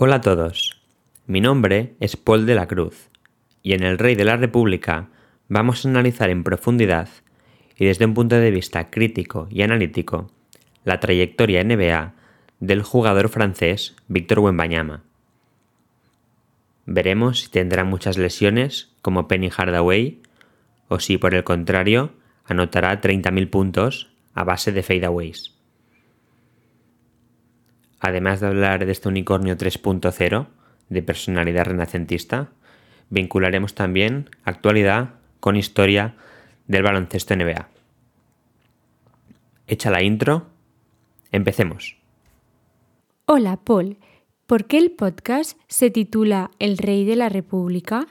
Hola a todos, mi nombre es Paul de la Cruz y en El Rey de la República vamos a analizar en profundidad y desde un punto de vista crítico y analítico la trayectoria NBA del jugador francés Víctor Wembanyama. Veremos si tendrá muchas lesiones como Penny Hardaway o si por el contrario anotará 30.000 puntos a base de fadeaways. Además de hablar de este unicornio 3.0 de personalidad renacentista, vincularemos también actualidad con historia del baloncesto NBA. Hecha la intro, empecemos. Hola Paul, ¿por qué el podcast se titula El Rey de la República?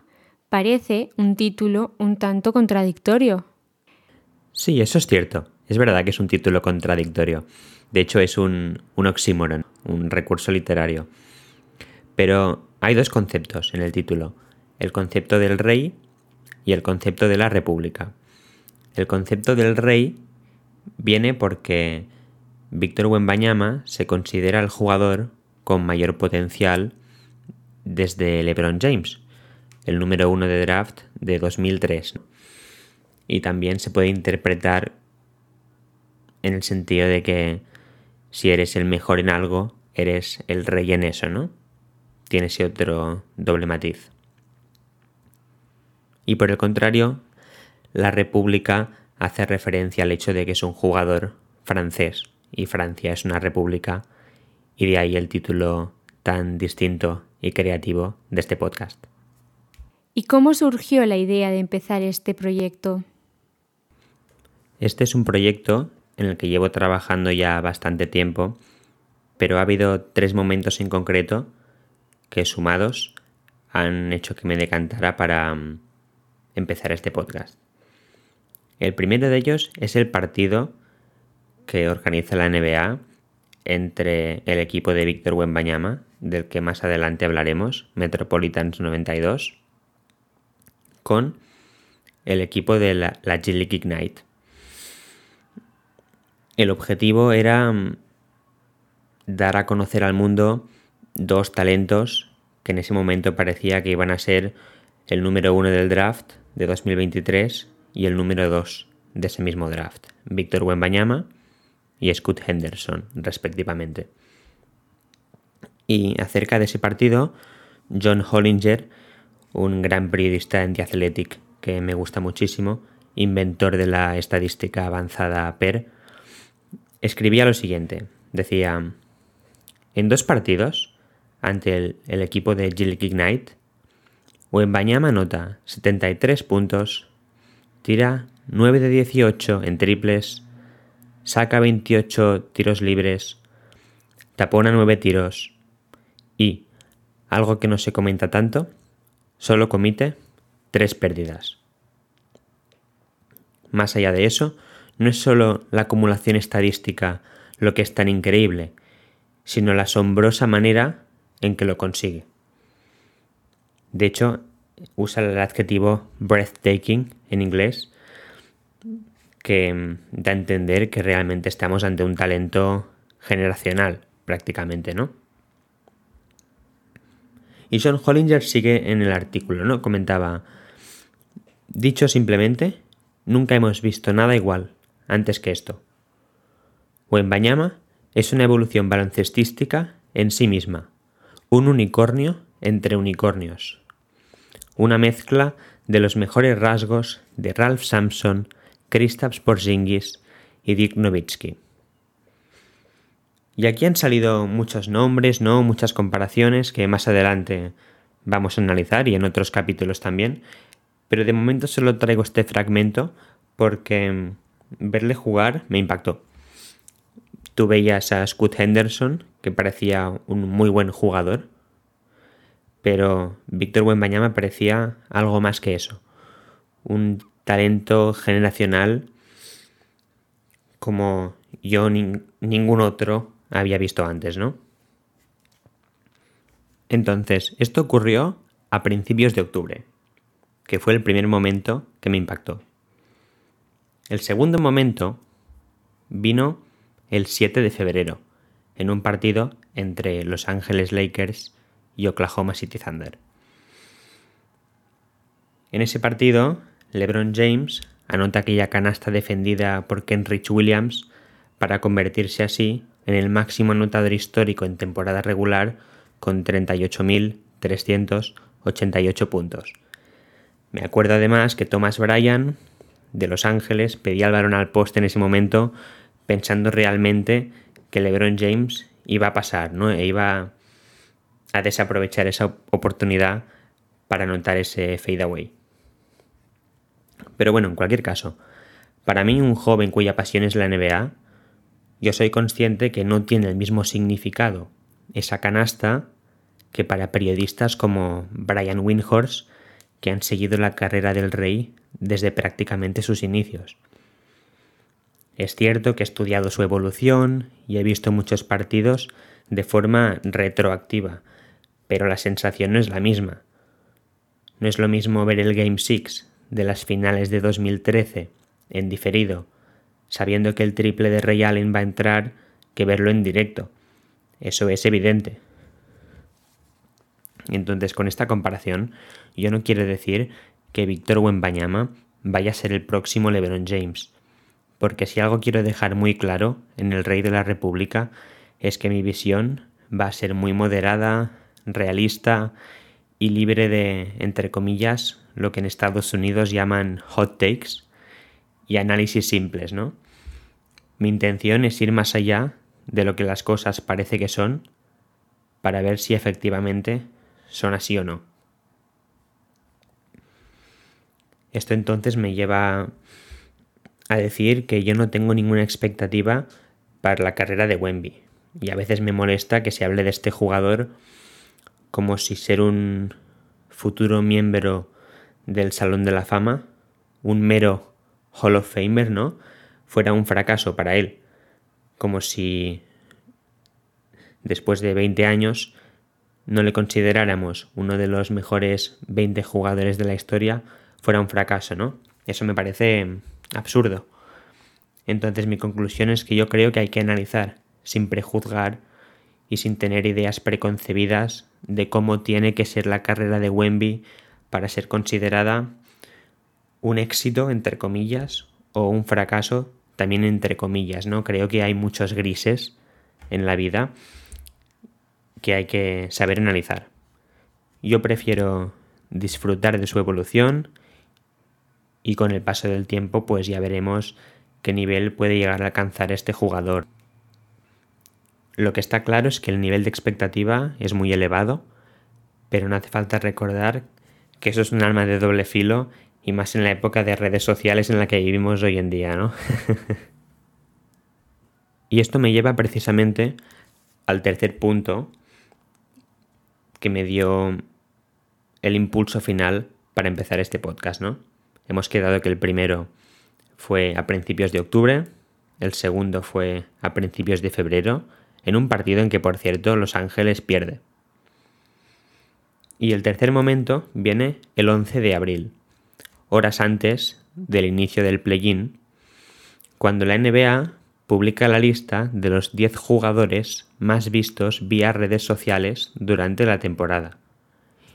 Parece un título un tanto contradictorio. Sí, eso es cierto. Es verdad que es un título contradictorio. De hecho, es un, un oxímoron, un recurso literario. Pero hay dos conceptos en el título. El concepto del rey y el concepto de la república. El concepto del rey viene porque Víctor Wembanyama se considera el jugador con mayor potencial desde LeBron James, el número uno de draft de 2003. Y también se puede interpretar en el sentido de que si eres el mejor en algo, eres el rey en eso, ¿no? Tiene ese otro doble matiz. Y por el contrario, la República hace referencia al hecho de que es un jugador francés y Francia es una república y de ahí el título tan distinto y creativo de este podcast. ¿Y cómo surgió la idea de empezar este proyecto? Este es un proyecto en el que llevo trabajando ya bastante tiempo, pero ha habido tres momentos en concreto que sumados han hecho que me decantara para mm, empezar este podcast. El primero de ellos es el partido que organiza la NBA entre el equipo de Víctor Wembanyama, del que más adelante hablaremos, Metropolitans 92, con el equipo de la, la G Ignite. El objetivo era mm, dar a conocer al mundo dos talentos que en ese momento parecía que iban a ser el número uno del draft de 2023 y el número dos de ese mismo draft, Víctor Wembanyama y Scott Henderson, respectivamente. Y acerca de ese partido, John Hollinger, un gran periodista en The Athletic que me gusta muchísimo, inventor de la estadística avanzada PER, escribía lo siguiente. Decía, en dos partidos, ante el, equipo de Jill Ignite, Wembanyama anota 73 puntos, tira 9 de 18 en triples, saca 28 tiros libres, tapona 9 tiros y, algo que no se comenta tanto, solo comite 3 pérdidas. Más allá de eso, no es solo la acumulación estadística lo que es tan increíble, sino la asombrosa manera en que lo consigue. De hecho, usa el adjetivo breathtaking en inglés, que mm, da a entender que realmente estamos ante un talento generacional, prácticamente, ¿no? Y John Hollinger sigue en el artículo, ¿no? Comentaba, dicho simplemente, nunca hemos visto nada igual antes que esto. Wembanyama es una evolución baloncestística en sí misma, un unicornio entre unicornios, una mezcla de los mejores rasgos de Ralph Sampson, Kristaps Porzingis y Dick Nowitzki. Y aquí han salido muchos nombres, ¿no? Muchas comparaciones que más adelante vamos a analizar y en otros capítulos también. Pero de momento solo traigo este fragmento porque verle jugar me impactó. Tú veías a Scott Henderson, que parecía un muy buen jugador, pero Víctor Wembanyama parecía algo más que eso. Un talento generacional como yo ni ningún otro había visto antes, ¿no? Entonces, esto ocurrió a principios de octubre, que fue el primer momento que me impactó. El segundo momento vino el 7 de febrero, en un partido entre Los Ángeles Lakers y Oklahoma City Thunder. En ese partido, LeBron James anota aquella canasta defendida por Kenrich Williams para convertirse así en el máximo anotador histórico en temporada regular con 38.388 puntos. Me acuerdo además que Thomas Bryan de Los Ángeles pedía el balón al poste en ese momento pensando realmente que LeBron James iba a pasar, ¿no? E iba a desaprovechar esa oportunidad para anotar ese fadeaway. Pero bueno, en cualquier caso, para mí un joven cuya pasión es la NBA, yo soy consciente que no tiene el mismo significado esa canasta que para periodistas como Brian Windhorst, que han seguido la carrera del rey desde prácticamente sus inicios. Es cierto que he estudiado su evolución y he visto muchos partidos de forma retroactiva, pero la sensación no es la misma. No es lo mismo ver el Game 6 de las finales de 2013 en diferido, sabiendo que el triple de Ray Allen va a entrar, que verlo en directo. Eso es evidente. Entonces, con esta comparación, yo no quiero decir que Víctor Wembanyama vaya a ser el próximo LeBron James, porque si algo quiero dejar muy claro en el Rey de la República es que mi visión va a ser muy moderada, realista y libre de, entre comillas, lo que en Estados Unidos llaman hot takes y análisis simples, ¿no? Mi intención es ir más allá de lo que las cosas parece que son para ver si efectivamente son así o no. Esto entonces me lleva a decir que yo no tengo ninguna expectativa para la carrera de Wemby. Y a veces me molesta que se hable de este jugador como si ser un futuro miembro del Salón de la Fama, un mero Hall of Famer, ¿no? Fuera un fracaso para él. Como si después de 20 años no le consideráramos uno de los mejores 20 jugadores de la historia, fuera un fracaso, ¿no? Eso me parece absurdo. Entonces mi conclusión es que yo creo que hay que analizar sin prejuzgar y sin tener ideas preconcebidas de cómo tiene que ser la carrera de Wemby para ser considerada un éxito, entre comillas, o un fracaso, también entre comillas, ¿no? Creo que hay muchos grises en la vida que hay que saber analizar. Yo prefiero disfrutar de su evolución y con el paso del tiempo pues ya veremos qué nivel puede llegar a alcanzar este jugador. Lo que está claro es que el nivel de expectativa es muy elevado, pero no hace falta recordar que eso es un arma de doble filo y más en la época de redes sociales en la que vivimos hoy en día, ¿no? y esto me lleva precisamente al tercer punto que me dio el impulso final para empezar este podcast, ¿no? Hemos quedado que el primero fue a principios de octubre, el segundo fue a principios de febrero, en un partido en que, por cierto, Los Ángeles pierde. Y el tercer momento viene el 11 de abril, horas antes del inicio del play-in, cuando la NBA publica la lista de los 10 jugadores más vistos vía redes sociales durante la temporada.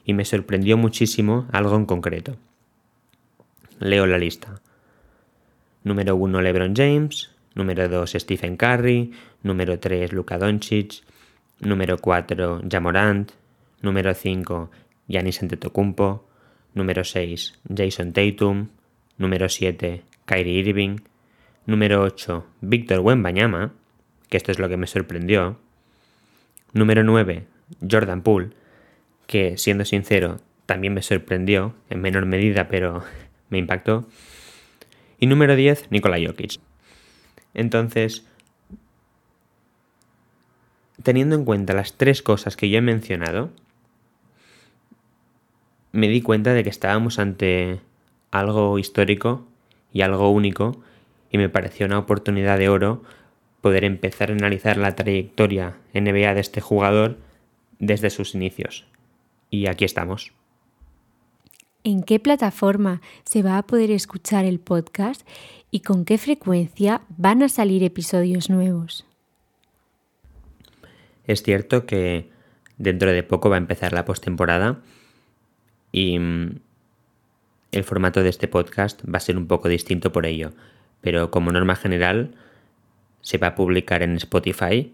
Y me sorprendió muchísimo algo en concreto. Leo la lista. Número 1 LeBron James, número 2 Stephen Curry, número 3 Luka Doncic, número 4 Jamorant, número 5 Giannis Antetokounmpo, número 6 Jason Tatum, número 7 Kyrie Irving, número 8 Víctor Wembanyama, que esto es lo que me sorprendió, número 9 Jordan Poole, que siendo sincero también me sorprendió en menor medida, pero me impactó. Y número 10, Nikola Jokic. Entonces, teniendo en cuenta las tres cosas que yo he mencionado, me di cuenta de que estábamos ante algo histórico y algo único y me pareció una oportunidad de oro poder empezar a analizar la trayectoria NBA de este jugador desde sus inicios. Y aquí estamos. ¿En qué plataforma se va a poder escuchar el podcast y con qué frecuencia van a salir episodios nuevos? Es cierto que dentro de poco va a empezar la postemporada y mm, el formato de este podcast va a ser un poco distinto por ello, pero como norma general se va a publicar en Spotify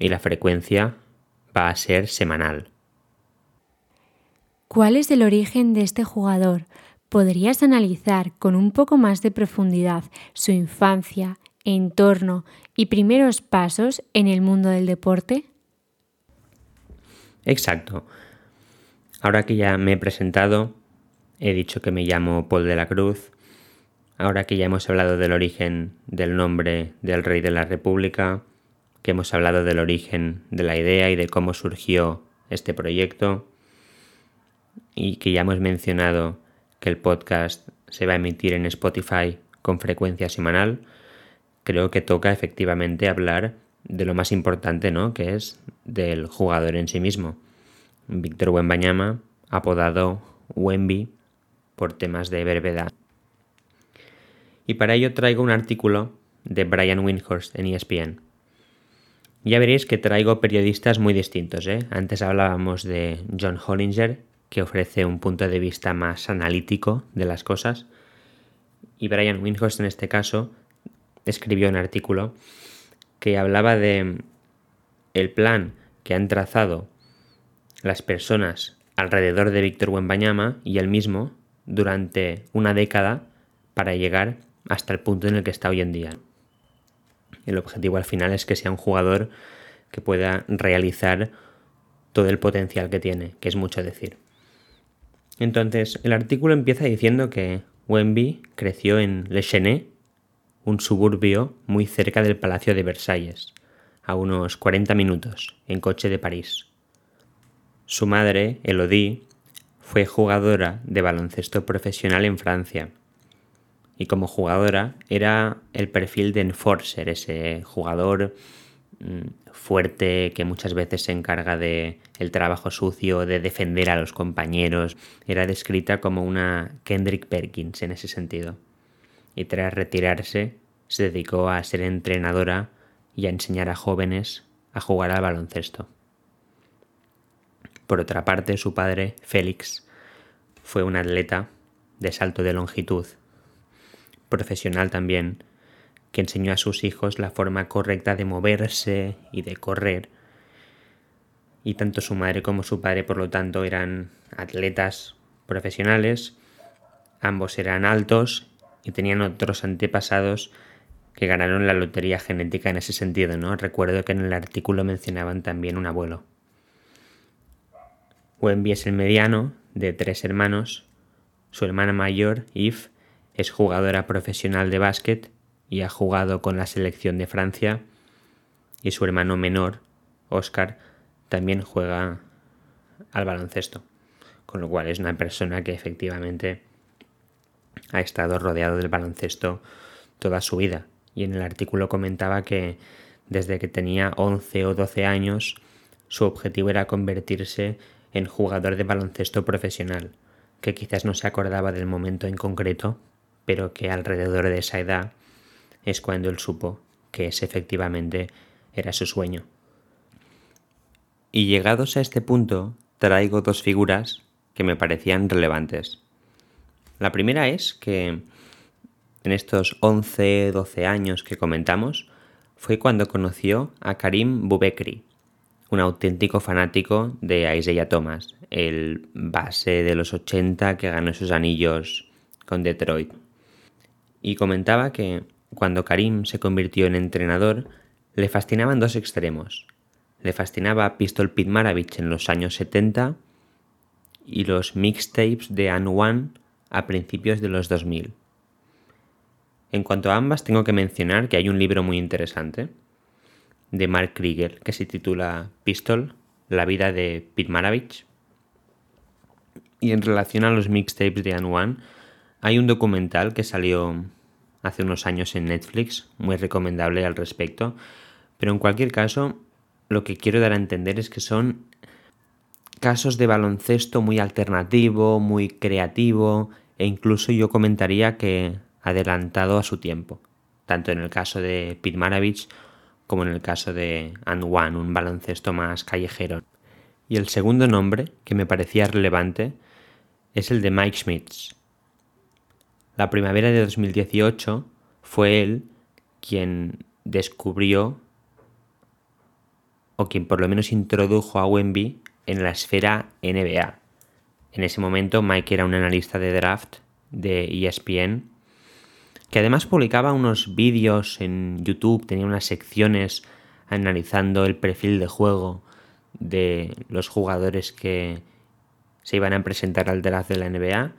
y la frecuencia va a ser semanal. ¿Cuál es el origen de este jugador? ¿Podrías analizar con un poco más de profundidad su infancia, entorno y primeros pasos en el mundo del deporte? Exacto. Ahora que ya me he presentado, he dicho que me llamo Paul de la Cruz, ahora que ya hemos hablado del origen del nombre del rey de la República, que hemos hablado del origen de la idea y de cómo surgió este proyecto, y que ya hemos mencionado que el podcast se va a emitir en Spotify con frecuencia semanal, creo que toca efectivamente hablar de lo más importante, ¿no? Que es del jugador en sí mismo. Víctor Wembanyama, apodado Wemby por temas de brevedad. Y para ello traigo un artículo de Brian Windhorst en ESPN. Ya veréis que traigo periodistas muy distintos. ¿eh? Antes hablábamos de John Hollinger, que ofrece un punto de vista más analítico de las cosas. Y Brian Windhorst en este caso escribió un artículo que hablaba de el plan que han trazado las personas alrededor de Víctor Wembanyama y él mismo durante una década para llegar hasta el punto en el que está hoy en día. El objetivo al final es que sea un jugador que pueda realizar todo el potencial que tiene, que es mucho decir. Entonces, el artículo empieza diciendo que Wemby creció en Le Chenet, un suburbio muy cerca del Palacio de Versalles, a unos 40 minutos, en coche de París. Su madre, Elodie, fue jugadora de baloncesto profesional en Francia. Y como jugadora era el perfil de enforcer, ese jugador fuerte que muchas veces se encarga de el trabajo sucio, de defender a los compañeros. Era descrita como una Kendrick Perkins en ese sentido. Y tras retirarse se dedicó a ser entrenadora y a enseñar a jóvenes a jugar al baloncesto. Por otra parte, su padre, Félix, fue un atleta de salto de longitud, profesional también, que enseñó a sus hijos la forma correcta de moverse y de correr. Y tanto su madre como su padre, por lo tanto, eran atletas profesionales, ambos eran altos y tenían otros antepasados que ganaron la lotería genética en ese sentido, ¿no? Recuerdo que en el artículo mencionaban también un abuelo. Wemby es el mediano de tres hermanos. Su hermana mayor, Yves, es jugadora profesional de básquet y ha jugado con la selección de Francia. Y su hermano menor, Oscar, también juega al baloncesto. Con lo cual es una persona que efectivamente ha estado rodeado del baloncesto toda su vida y en el artículo comentaba que desde que tenía 11 o 12 años su objetivo era convertirse en jugador de baloncesto profesional, que quizás no se acordaba del momento en concreto, pero que alrededor de esa edad es cuando él supo que ese efectivamente era su sueño. Y llegados a este punto, traigo dos figuras que me parecían relevantes. La primera es que en estos 11, 12 años que comentamos, fue cuando conoció a Karim Bubekri, un auténtico fanático de Isaiah Thomas, el base de los 80 que ganó esos anillos con Detroit. Y comentaba que cuando Karim se convirtió en entrenador, le fascinaban dos extremos. Le fascinaba Pistol Pete Maravich en los años 70 y los mixtapes de An One a principios de los 2000. En cuanto a ambas, tengo que mencionar que hay un libro muy interesante de Mark Krieger que se titula Pistol, la vida de Pete Maravich. Y en relación a los mixtapes de One, hay un documental que salió hace unos años en Netflix, muy recomendable al respecto. Pero en cualquier caso, lo que quiero dar a entender es que son casos de baloncesto muy alternativo, muy creativo, e incluso yo comentaría que adelantado a su tiempo, tanto en el caso de Pete Maravich como en el caso de And One, un baloncesto más callejero. Y el segundo nombre que me parecía relevante es el de Mike Schmitz. La primavera de 2018 fue él quien descubrió o quien por lo menos introdujo a Wemby en la esfera NBA. En ese momento Mike era un analista de draft de ESPN que además publicaba unos vídeos en YouTube, tenía unas secciones analizando el perfil de juego de los jugadores que se iban a presentar al draft de la NBA.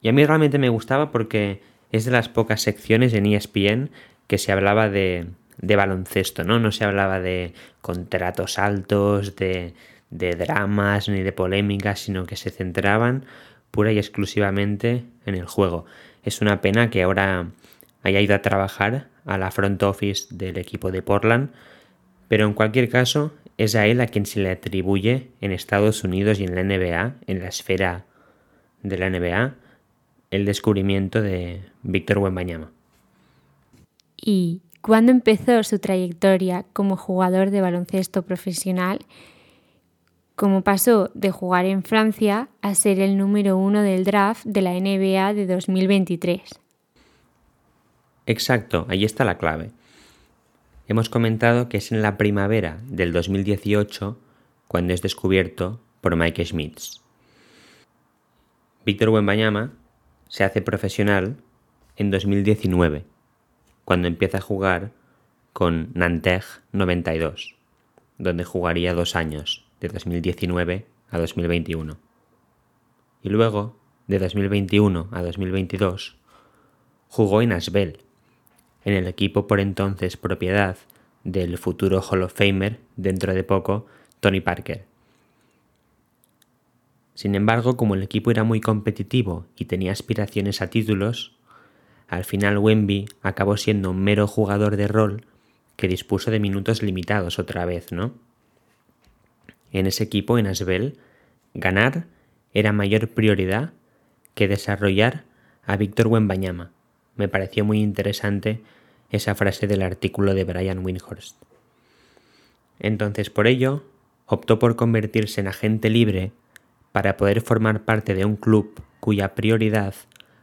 Y a mí realmente me gustaba porque es de las pocas secciones en ESPN que se hablaba de, baloncesto, ¿no? No se hablaba de contratos altos, de, de dramas ni de polémicas, sino que se centraban pura y exclusivamente en el juego. Es una pena que ahora haya ido a trabajar a la front office del equipo de Portland, pero en cualquier caso es a él a quien se le atribuye en Estados Unidos y en la NBA, en la esfera de la NBA, el descubrimiento de Víctor Wembanyama. ¿Y cuándo empezó su trayectoria como jugador de baloncesto profesional? como pasó de jugar en Francia a ser el número uno del draft de la NBA de 2023. Exacto, ahí está la clave. Hemos comentado que es en la primavera del 2018 cuando es descubierto por Mike Schmitz. Víctor Wembanyama se hace profesional en 2019, cuando empieza a jugar con Nanterre 92, donde jugaría dos años de 2019 a 2021. Y luego, de 2021 a 2022, jugó en Asbel, en el equipo por entonces propiedad del futuro Hall of Famer dentro de poco, Tony Parker. Sin embargo, como el equipo era muy competitivo y tenía aspiraciones a títulos, al final Wemby acabó siendo un mero jugador de rol que dispuso de minutos limitados otra vez, ¿no? en ese equipo, en Asbel, ganar era mayor prioridad que desarrollar a Víctor Wembanyama. Me pareció muy interesante esa frase del artículo de Brian Windhorst. Entonces, por ello, optó por convertirse en agente libre para poder formar parte de un club cuya prioridad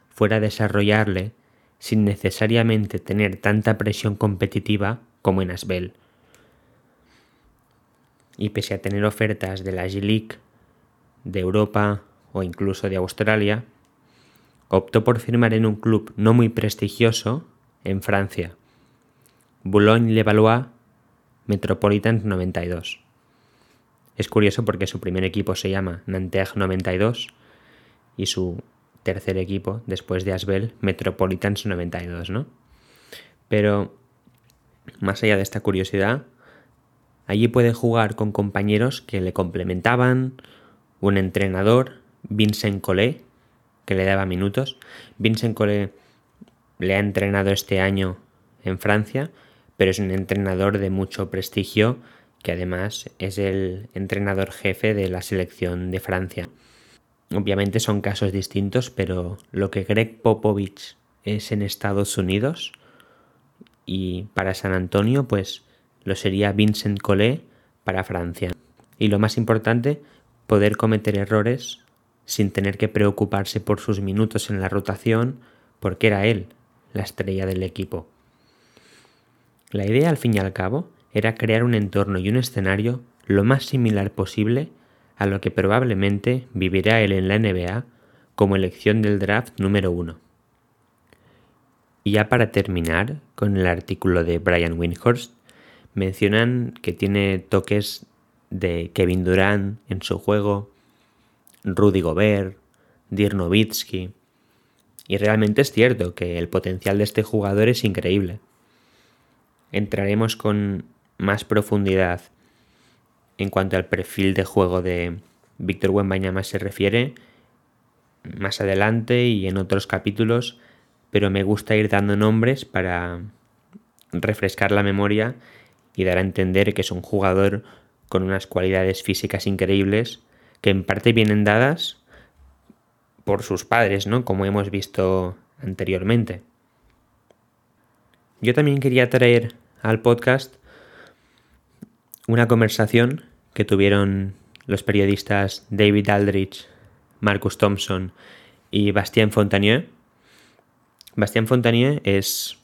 fuera desarrollarle sin necesariamente tener tanta presión competitiva como en Asbel y pese a tener ofertas de la G-League, de Europa o incluso de Australia, optó por firmar en un club no muy prestigioso en Francia, Boulogne-Levallois Metropolitans 92. Es curioso porque su primer equipo se llama Nanterre 92 y su tercer equipo, después de Asbel, Metropolitans 92, ¿no? Pero, más allá de esta curiosidad, Allí puede jugar con compañeros que le complementaban, un entrenador, Vincent Collet, que le daba minutos. Vincent Collet le ha entrenado este año en Francia, pero es un entrenador de mucho prestigio que además es el entrenador jefe de la selección de Francia. Obviamente son casos distintos, pero lo que Greg Popovich es en Estados Unidos y para San Antonio, pues lo sería Vincent Collet para Francia. Y lo más importante, poder cometer errores sin tener que preocuparse por sus minutos en la rotación, porque era él la estrella del equipo. La idea, al fin y al cabo, era crear un entorno y un escenario lo más similar posible a lo que probablemente vivirá él en la NBA como elección del draft número uno. Y ya para terminar con el artículo de Brian Windhorst, mencionan que tiene toques de Kevin Durant en su juego, Rudy Gobert, Dirk Nowitzki. Y realmente es cierto que el potencial de este jugador es increíble. Entraremos con más profundidad en cuanto al perfil de juego de Víctor Wembanyama se refiere más adelante y en otros capítulos, pero me gusta ir dando nombres para refrescar la memoria y dar a entender que es un jugador con unas cualidades físicas increíbles que en parte vienen dadas por sus padres, ¿no? Como hemos visto anteriormente. Yo también quería traer al podcast una conversación que tuvieron los periodistas David Aldrich, Marcus Thompson y Bastien Fontanier. Bastien Fontanier es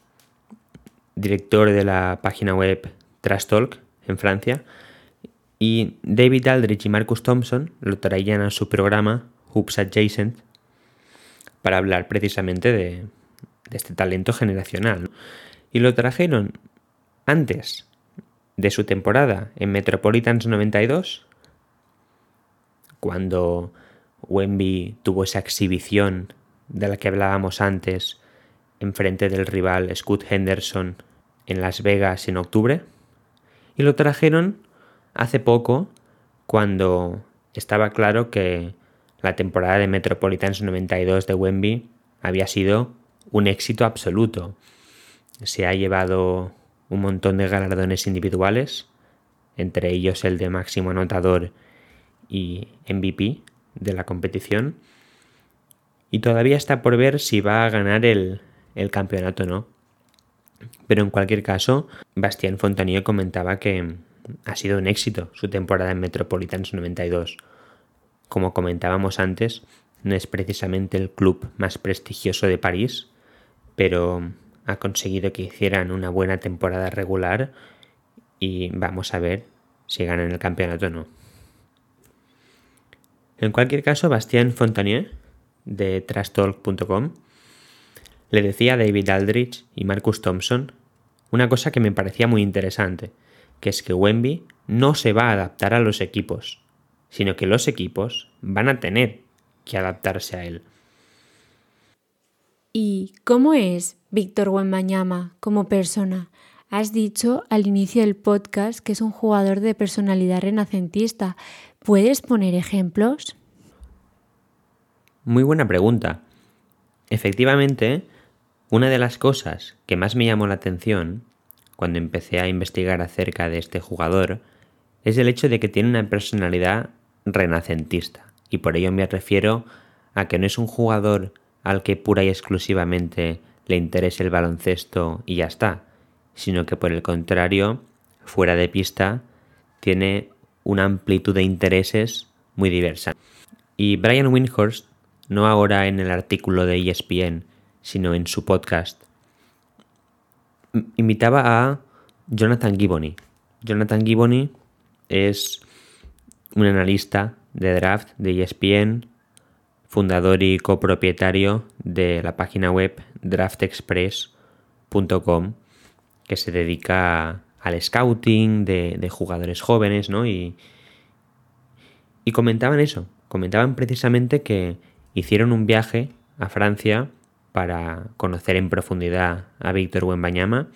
director de la página web Trash Talk en Francia y David Aldrich y Marcus Thompson lo traían a su programa Hoops Adjacent para hablar precisamente de, este talento generacional. Y lo trajeron antes de su temporada en Metropolitans 92, cuando Wemby tuvo esa exhibición de la que hablábamos antes en frente del rival Scott Henderson en Las Vegas en octubre. Y lo trajeron hace poco cuando estaba claro que la temporada de Metropolitans 92 de Wemby había sido un éxito absoluto. Se ha llevado un montón de galardones individuales, entre ellos el de máximo anotador y MVP de la competición. Y todavía está por ver si va a ganar el, el campeonato o no. Pero en cualquier caso, Bastien Fontanier comentaba que ha sido un éxito su temporada en Metropolitans 92. Como comentábamos antes, no es precisamente el club más prestigioso de París, pero ha conseguido que hicieran una buena temporada regular y vamos a ver si ganan el campeonato o no. En cualquier caso, Bastien Fontanier, de trastalk.com, le decía a David Aldrich y Marcus Thompson una cosa que me parecía muy interesante, que es que Wemby no se va a adaptar a los equipos, sino que los equipos van a tener que adaptarse a él. ¿Y cómo es Víctor Wembanyama como persona? Has dicho al inicio del podcast que es un jugador de personalidad renacentista. ¿Puedes poner ejemplos? Muy buena pregunta. Efectivamente, una de las cosas que más me llamó la atención cuando empecé a investigar acerca de este jugador es el hecho de que tiene una personalidad renacentista. Y por ello me refiero a que no es un jugador al que pura y exclusivamente le interese el baloncesto y ya está, sino que por el contrario, fuera de pista, tiene una amplitud de intereses muy diversa. Y Brian Windhorst, no ahora en el artículo de ESPN, sino en su podcast, invitaba a Jonathan Giboney. Jonathan Giboney es un analista de draft de ESPN, fundador y copropietario de la página web draftexpress.com que se dedica al scouting de, jugadores jóvenes, ¿no? Y, y comentaban eso, comentaban precisamente que hicieron un viaje a Francia para conocer en profundidad a Víctor Wembanyama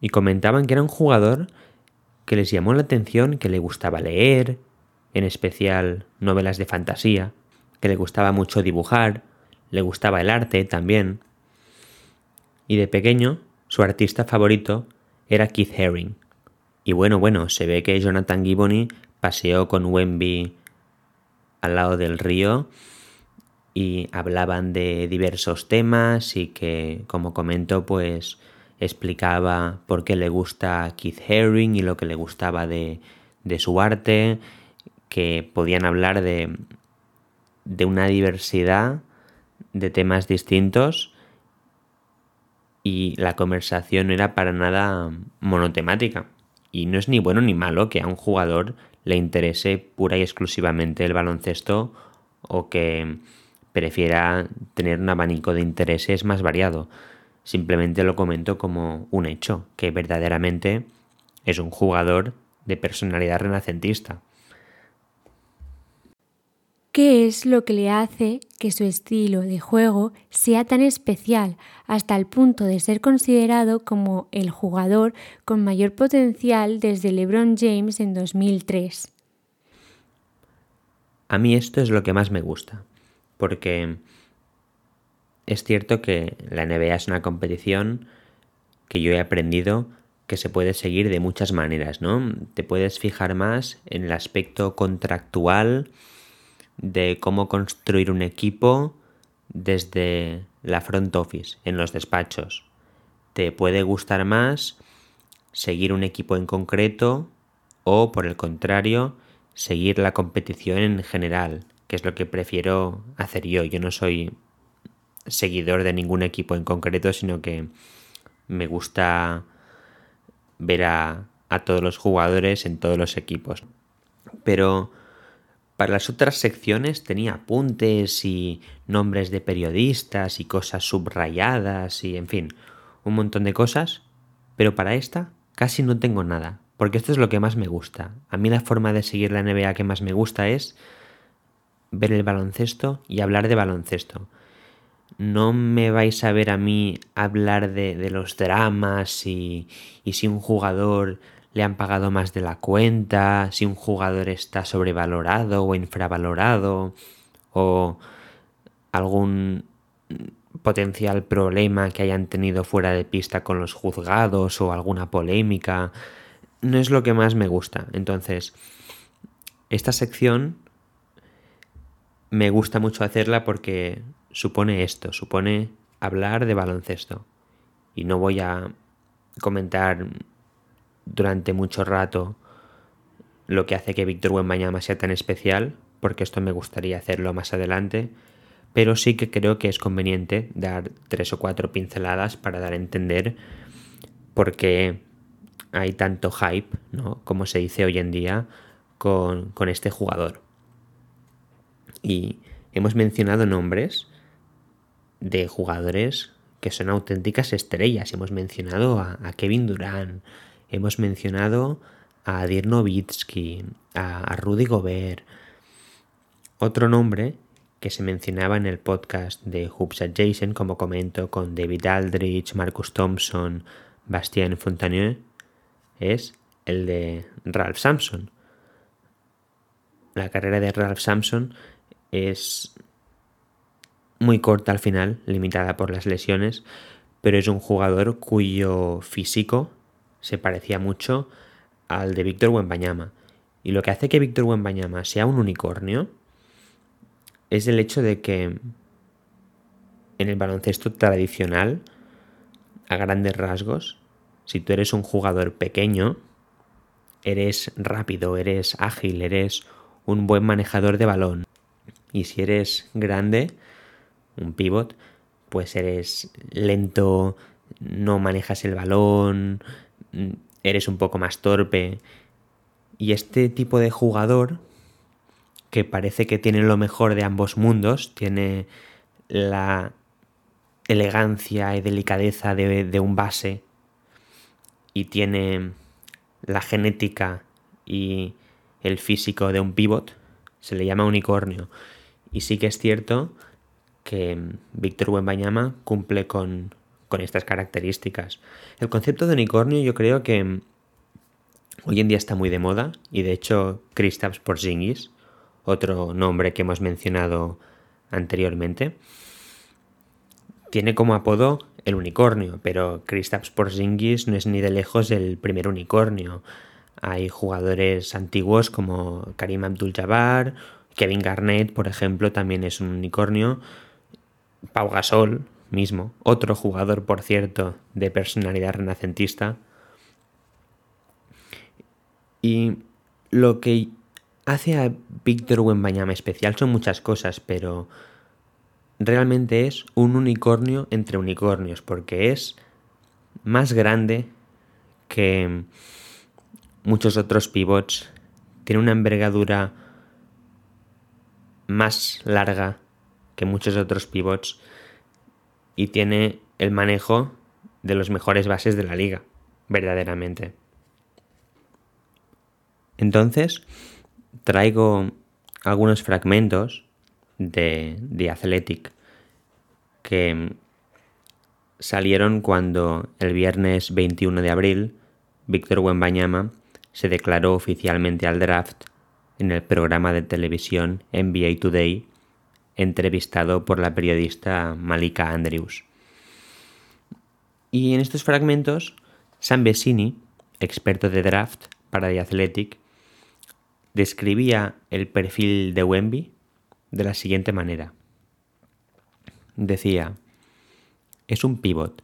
y comentaban que era un jugador que les llamó la atención, que le gustaba leer, en especial novelas de fantasía, que le gustaba mucho dibujar, le gustaba el arte también. Y de pequeño su artista favorito era Keith Haring. Y bueno, bueno, se ve que Jonathan Giboney paseó con Wemby al lado del río y hablaban de diversos temas y que, como comento, pues explicaba por qué le gusta Keith Haring y lo que le gustaba de, de su arte, que podían hablar de, de una diversidad de temas distintos y la conversación era para nada monotemática. Y no es ni bueno ni malo que a un jugador le interese pura y exclusivamente el baloncesto o que prefiera tener un abanico de intereses más variado. Simplemente lo comento como un hecho, que verdaderamente es un jugador de personalidad renacentista. ¿Qué es lo que le hace que su estilo de juego sea tan especial hasta el punto de ser considerado como el jugador con mayor potencial desde LeBron James en 2003? A mí esto es lo que más me gusta, porque es cierto que la NBA es una competición que yo he aprendido que se puede seguir de muchas maneras, ¿no? Te puedes fijar más en el aspecto contractual, de cómo construir un equipo desde la front office, en los despachos. Te puede gustar más seguir un equipo en concreto o, por el contrario, seguir la competición en general, que es lo que prefiero hacer yo. Yo no soy seguidor de ningún equipo en concreto, sino que me gusta ver a, a todos los jugadores en todos los equipos. Pero para las otras secciones tenía apuntes y nombres de periodistas y cosas subrayadas y en fin, un montón de cosas. Pero para esta casi no tengo nada, porque esto es lo que más me gusta. A mí la forma de seguir la NBA que más me gusta es ver el baloncesto y hablar de baloncesto. No me vais a ver a mí hablar de, los dramas y, y si un jugador le han pagado más de la cuenta, si un jugador está sobrevalorado o infravalorado, o algún potencial problema que hayan tenido fuera de pista con los juzgados o alguna polémica. No es lo que más me gusta. Entonces, esta sección me gusta mucho hacerla porque supone esto, supone hablar de baloncesto. Y no voy a comentar durante mucho rato lo que hace que Víctor Wembanyama sea tan especial, porque esto me gustaría hacerlo más adelante, pero sí que creo que es conveniente dar tres o cuatro pinceladas para dar a entender por qué hay tanto hype, ¿no? como se dice hoy en día, con, con este jugador. Y hemos mencionado nombres de jugadores que son auténticas estrellas. Hemos mencionado a, a Kevin Durant, Hemos mencionado a Dirk Nowitzki, a, Rudy Gobert. Otro nombre que se mencionaba en el podcast de Hoops Adjacent, como comento, con David Aldrich, Marcus Thompson, Bastien Fontanier, es el de Ralph Sampson. La carrera de Ralph Sampson es muy corta al final, limitada por las lesiones, pero es un jugador cuyo físico se parecía mucho al de Víctor Wembanyama. Y lo que hace que Víctor Wembanyama sea un unicornio es el hecho de que en el baloncesto tradicional, a grandes rasgos, si tú eres un jugador pequeño, eres rápido, eres ágil, eres un buen manejador de balón. Y si eres grande, un pivot, pues eres lento, no manejas el balón, eres un poco más torpe. Y este tipo de jugador, que parece que tiene lo mejor de ambos mundos, tiene la elegancia y delicadeza de, un base y tiene la genética y el físico de un pivot, se le llama unicornio. Y sí que es cierto que Víctor Wembanyama cumple con, con estas características. El concepto de unicornio yo creo que hoy en día está muy de moda y de hecho Kristaps Porzingis, otro nombre que hemos mencionado anteriormente, tiene como apodo el unicornio, pero Kristaps Porzingis no es ni de lejos el primer unicornio. Hay jugadores antiguos como Karim Abdul-Jabbar, Kevin Garnett, por ejemplo, también es un unicornio. Pau Gasol, mismo, otro jugador, por cierto, de personalidad renacentista. Y lo que hace a Víctor Wembanyama especial son muchas cosas, pero realmente es un unicornio entre unicornios, porque es más grande que muchos otros pivots, tiene una envergadura más larga que muchos otros pivots y tiene el manejo de los mejores bases de la liga, verdaderamente. Entonces, traigo algunos fragmentos de The Athletic que salieron cuando el viernes 21 de abril Víctor Wembanyama se declaró oficialmente al draft en el programa de televisión NBA Today entrevistado por la periodista Malika Andrews. Y en estos fragmentos, Sam Vecini, experto de draft para The Athletic, describía el perfil de Wemby de la siguiente manera. Decía, es un pivot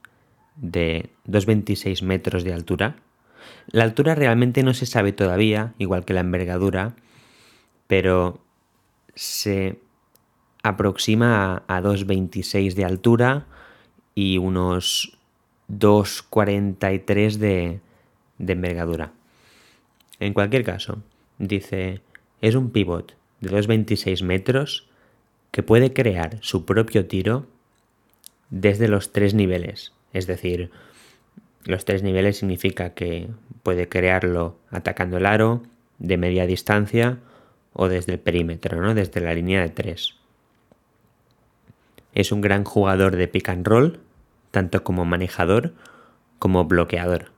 de 2,26 metros de altura. La altura realmente no se sabe todavía, igual que la envergadura, pero se aproxima a, 2,26 de altura y unos 2,43 de, de envergadura. En cualquier caso, dice, es un pivot de 2,26 metros que puede crear su propio tiro desde los tres niveles. Es decir, los tres niveles significa que puede crearlo atacando el aro, de media distancia o desde el perímetro, ¿no? desde la línea de tres. Es un gran jugador de pick and roll, tanto como manejador como bloqueador.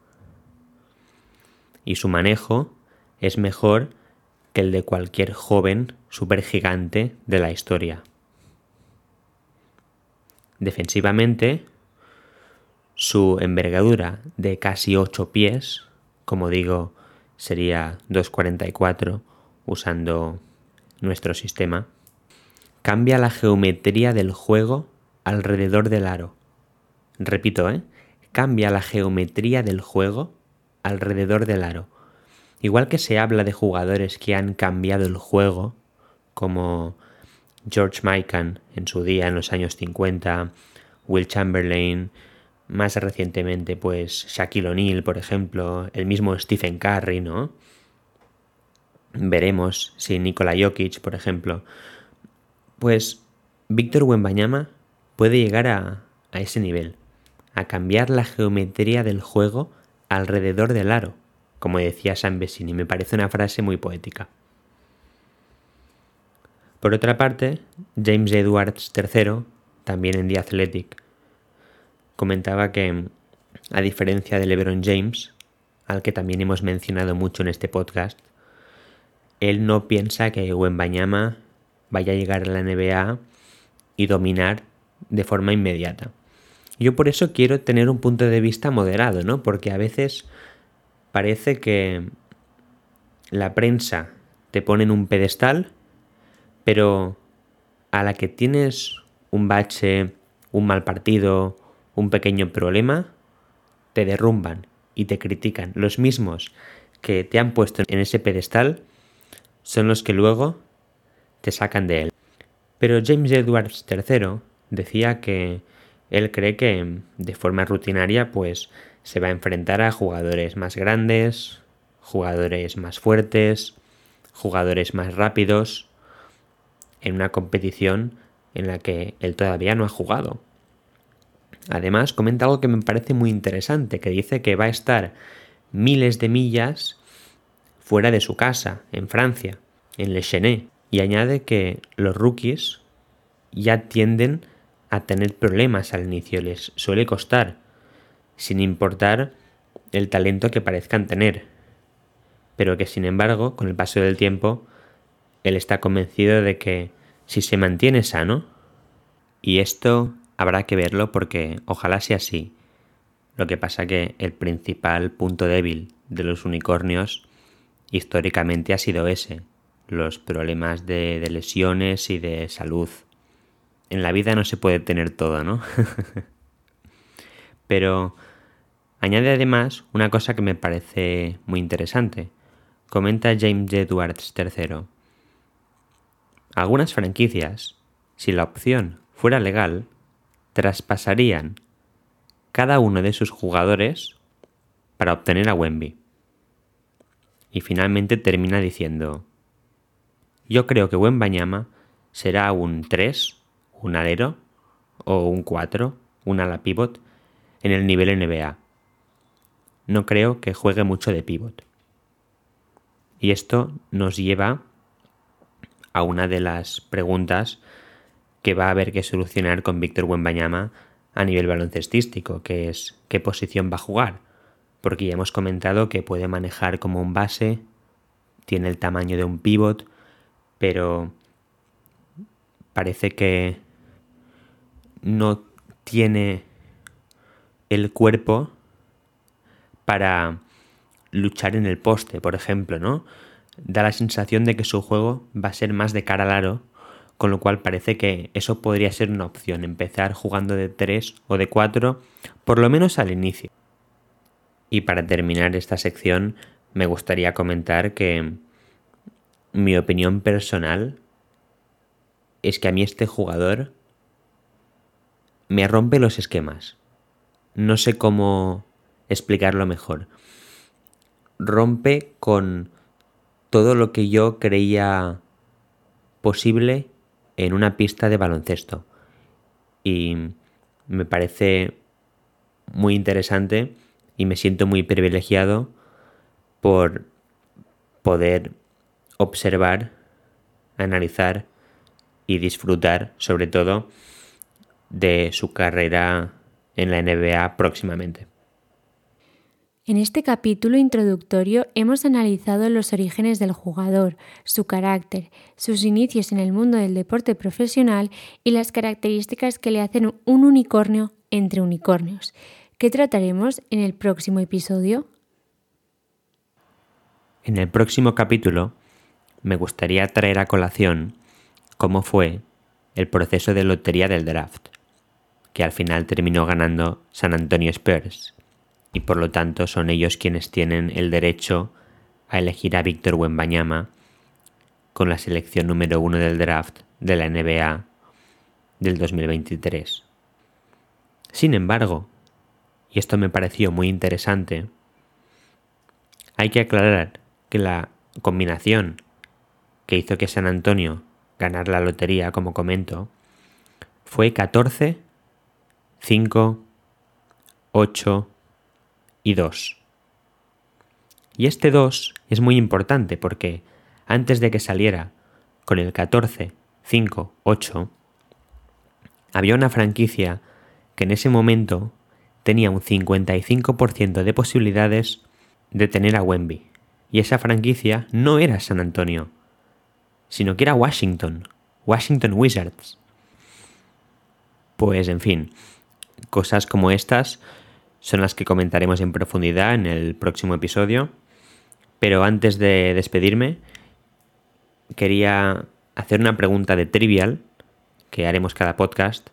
Y su manejo es mejor que el de cualquier joven supergigante de la historia. Defensivamente, su envergadura de casi 8 pies, como digo, sería 2,44 usando nuestro sistema, cambia la geometría del juego alrededor del aro. Repito, ¿eh? Cambia la geometría del juego alrededor del aro. Igual que se habla de jugadores que han cambiado el juego, como George Mikan en su día en los años 50, Will Chamberlain, más recientemente pues Shaquille O'Neal, por ejemplo, el mismo Stephen Curry, ¿no? Veremos si Nikola Jokic, por ejemplo, pues Víctor Wembanyama puede llegar a, ese nivel, a cambiar la geometría del juego alrededor del aro, como decía San Vecini, me parece una frase muy poética. Por otra parte, James Edwards III, también en The Athletic, comentaba que, a diferencia de LeBron James, al que también hemos mencionado mucho en este podcast, él no piensa que Wembanyama vaya a llegar a la NBA y dominar de forma inmediata. Yo por eso quiero tener un punto de vista moderado, ¿no? Porque a veces parece que la prensa te pone en un pedestal, pero a la que tienes un bache, un mal partido, un pequeño problema, te derrumban y te critican. Los mismos que te han puesto en ese pedestal son los que luego te sacan de él. Pero James Edwards III decía que él cree que de forma rutinaria pues se va a enfrentar a jugadores más grandes, jugadores más fuertes, jugadores más rápidos en una competición en la que él todavía no ha jugado. Además, comenta algo que me parece muy interesante, que dice que va a estar miles de millas fuera de su casa, en Francia, en Le Chenet, y añade que los rookies ya tienden a tener problemas al inicio, les suele costar, sin importar el talento que parezcan tener, pero que sin embargo, con el paso del tiempo, él está convencido de que si se mantiene sano, y esto habrá que verlo porque ojalá sea así. Lo que pasa que el principal punto débil de los unicornios históricamente ha sido ese, los problemas de, lesiones y de salud. En la vida no se puede tener todo, ¿no? Pero añade además una cosa que me parece muy interesante. Comenta James Edwards III. Algunas franquicias, si la opción fuera legal, traspasarían cada uno de sus jugadores para obtener a Wemby. Y finalmente termina diciendo, yo creo que Wembanyama será un 3, un alero, o un 4, un ala pivot, en el nivel NBA. No creo que juegue mucho de pivot. Y esto nos lleva a una de las preguntas que va a haber que solucionar con Víctor Wembanyama a nivel baloncestístico, que es qué posición va a jugar. Porque ya hemos comentado que puede manejar como un base, tiene el tamaño de un pivot, pero parece que no tiene el cuerpo para luchar en el poste, por ejemplo, ¿no? Da la sensación de que su juego va a ser más de cara al aro con lo cual parece que eso podría ser una opción, empezar jugando de 3 o de 4, por lo menos al inicio. Y para terminar esta sección, me gustaría comentar que mi opinión personal es que a mí este jugador me rompe los esquemas. No sé cómo explicarlo mejor. Rompe con todo lo que yo creía posible en una pista de baloncesto. Y me parece muy interesante y me siento muy privilegiado por poder observar, analizar y disfrutar sobre todo de su carrera en la NBA próximamente. En este capítulo introductorio hemos analizado los orígenes del jugador, su carácter, sus inicios en el mundo del deporte profesional y las características que le hacen un unicornio entre unicornios, que trataremos en el próximo episodio. En el próximo capítulo me gustaría traer a colación cómo fue el proceso de lotería del draft, que al final terminó ganando San Antonio Spurs y por lo tanto son ellos quienes tienen el derecho a elegir a Víctor Wembanyama con la selección número uno del draft de la NBA del 2023. Sin embargo, y esto me pareció muy interesante, hay que aclarar que la combinación que hizo que San Antonio ganara la lotería, como comento, fue 14, 5, 8, y 2. Y este 2 es muy importante porque antes de que saliera con el 14, 5, 8, había una franquicia que en ese momento tenía un 55% de posibilidades de tener a Wemby. Y esa franquicia no era San Antonio, sino que era Washington, Washington Wizards. Pues en fin, cosas como estas son las que comentaremos en profundidad en el próximo episodio. Pero antes de despedirme, quería hacer una pregunta de trivial que haremos cada podcast.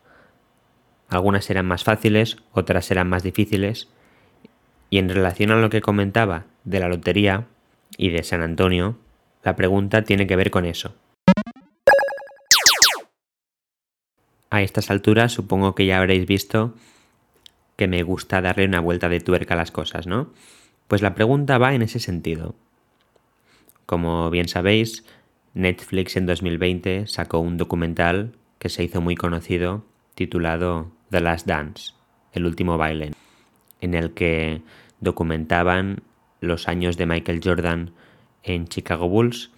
Algunas serán más fáciles, otras serán más difíciles. Y en relación a lo que comentaba de la lotería y de San Antonio, la pregunta tiene que ver con eso. A estas alturas supongo que ya habréis visto que me gusta darle una vuelta de tuerca a las cosas, ¿no? Pues la pregunta va en ese sentido. Como bien sabéis, Netflix en 2020 sacó un documental que se hizo muy conocido titulado The Last Dance, el último baile, en el que documentaban los años de Michael Jordan en Chicago Bulls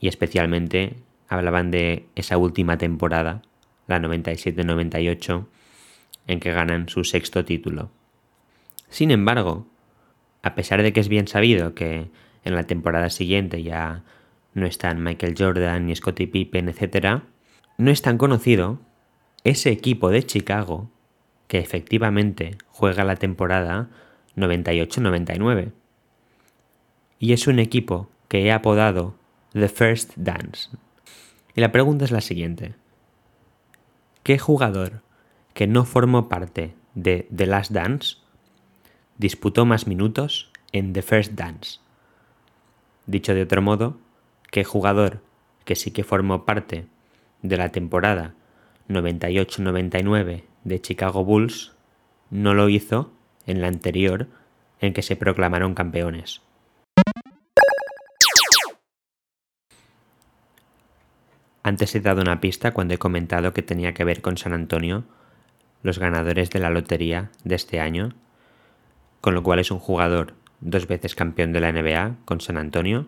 y especialmente hablaban de esa última temporada, la 97-98, en que ganan su sexto título. Sin embargo, a pesar de que es bien sabido que en la temporada siguiente ya no están Michael Jordan ni Scottie Pippen, etc., no es tan conocido ese equipo de Chicago que efectivamente juega la temporada 98-99. Y es un equipo que he apodado The First Dance. Y la pregunta es la siguiente. ¿Qué jugador que no formó parte de The Last Dance, disputó más minutos en The First Dance. Dicho de otro modo, que jugador que sí que formó parte de la temporada 98-99 de Chicago Bulls no lo hizo en la anterior en que se proclamaron campeones. Antes he dado una pista cuando he comentado que tenía que ver con San Antonio los ganadores de la lotería de este año, con lo cual es un jugador dos veces campeón de la NBA con San Antonio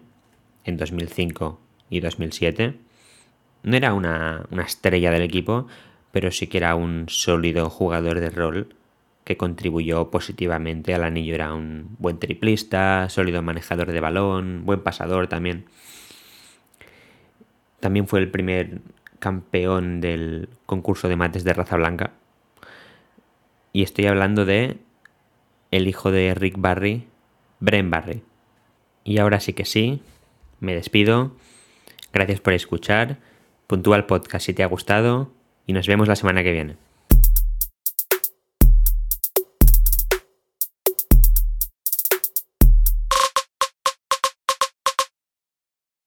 en 2005 y 2007. No era una, estrella del equipo, pero sí que era un sólido jugador de rol que contribuyó positivamente al anillo. Era un buen triplista, sólido manejador de balón, buen pasador también. También fue el primer campeón del concurso de mates de raza blanca, y estoy hablando de el hijo de Rick Barry, Bren Barry. Y ahora sí que sí, me despido. Gracias por escuchar. Puntúa el podcast si te ha gustado y nos vemos la semana que viene.